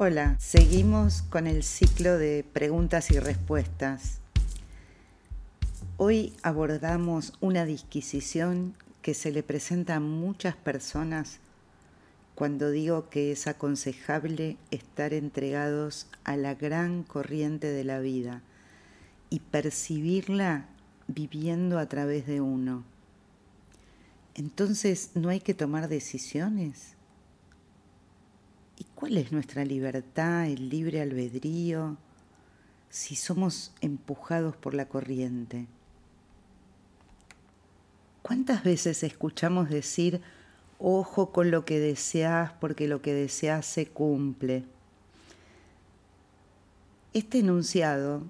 Hola, seguimos con el ciclo de preguntas y respuestas. Hoy abordamos una disquisición que se le presenta a muchas personas cuando digo que es aconsejable estar entregados a la gran corriente de la vida y percibirla viviendo a través de uno. Entonces, ¿no hay que tomar decisiones? ¿Y cuál es nuestra libertad, el libre albedrío, si somos empujados por la corriente? ¿Cuántas veces escuchamos decir, ojo con lo que deseas porque lo que deseas se cumple? Este enunciado,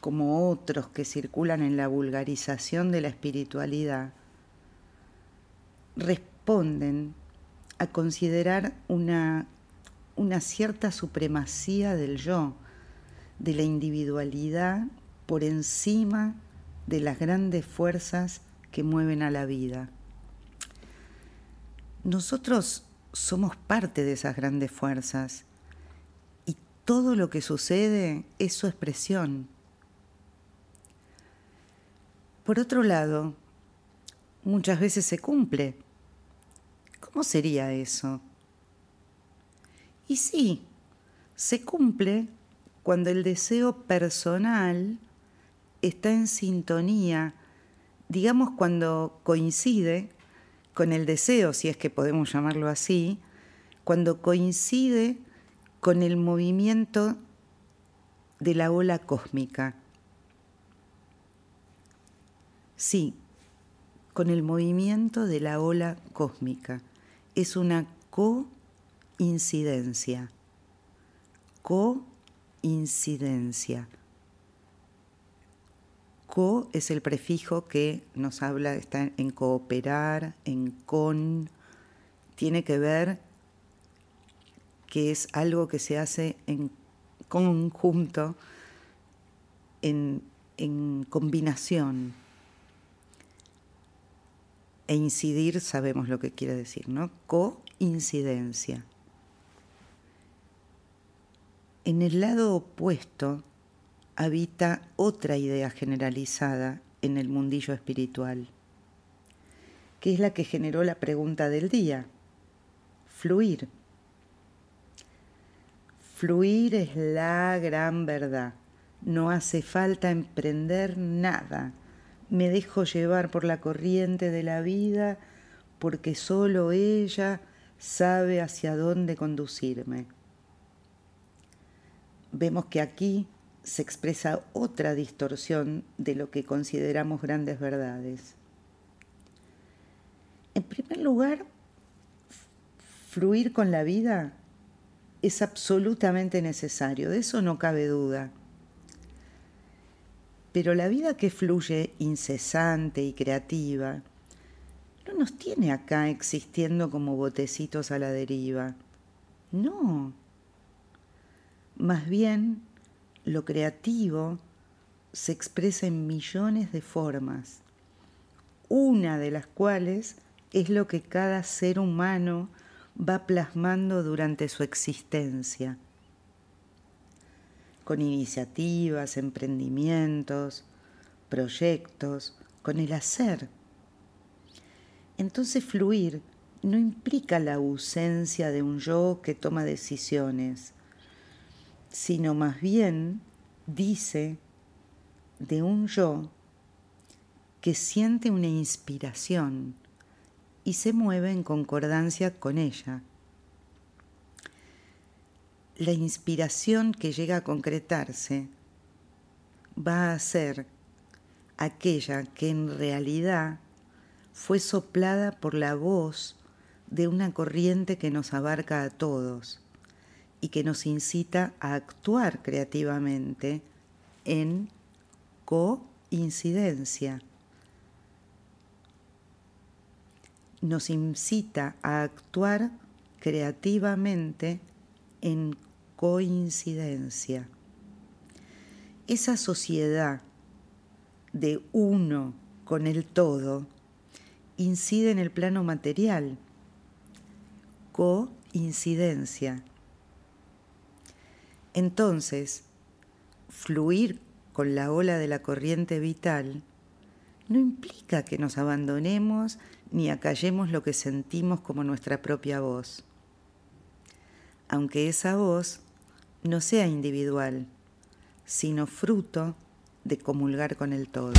como otros que circulan en la vulgarización de la espiritualidad, responden a considerar una, una cierta supremacía del yo, de la individualidad por encima de las grandes fuerzas que mueven a la vida. Nosotros somos parte de esas grandes fuerzas y todo lo que sucede es su expresión. Por otro lado, muchas veces se cumple ¿Cómo sería eso? Y sí, se cumple cuando el deseo personal está en sintonía, digamos cuando coincide con el deseo, si es que podemos llamarlo así, cuando coincide con el movimiento de la ola cósmica. Sí, con el movimiento de la ola cósmica es una coincidencia. Coincidencia. Co es el prefijo que nos habla, está en cooperar, en con, tiene que ver que es algo que se hace en conjunto, en, en combinación e incidir sabemos lo que quiere decir, ¿no? Coincidencia. En el lado opuesto habita otra idea generalizada en el mundillo espiritual, que es la que generó la pregunta del día, fluir. Fluir es la gran verdad. No hace falta emprender nada me dejo llevar por la corriente de la vida porque solo ella sabe hacia dónde conducirme. Vemos que aquí se expresa otra distorsión de lo que consideramos grandes verdades. En primer lugar, fluir con la vida es absolutamente necesario, de eso no cabe duda. Pero la vida que fluye incesante y creativa no nos tiene acá existiendo como botecitos a la deriva. No. Más bien, lo creativo se expresa en millones de formas, una de las cuales es lo que cada ser humano va plasmando durante su existencia con iniciativas, emprendimientos, proyectos, con el hacer. Entonces fluir no implica la ausencia de un yo que toma decisiones, sino más bien dice de un yo que siente una inspiración y se mueve en concordancia con ella la inspiración que llega a concretarse va a ser aquella que en realidad fue soplada por la voz de una corriente que nos abarca a todos y que nos incita a actuar creativamente en coincidencia. Nos incita a actuar creativamente en coincidencia. Esa sociedad de uno con el todo incide en el plano material. Coincidencia. Entonces, fluir con la ola de la corriente vital no implica que nos abandonemos ni acallemos lo que sentimos como nuestra propia voz. Aunque esa voz no sea individual, sino fruto de comulgar con el todo.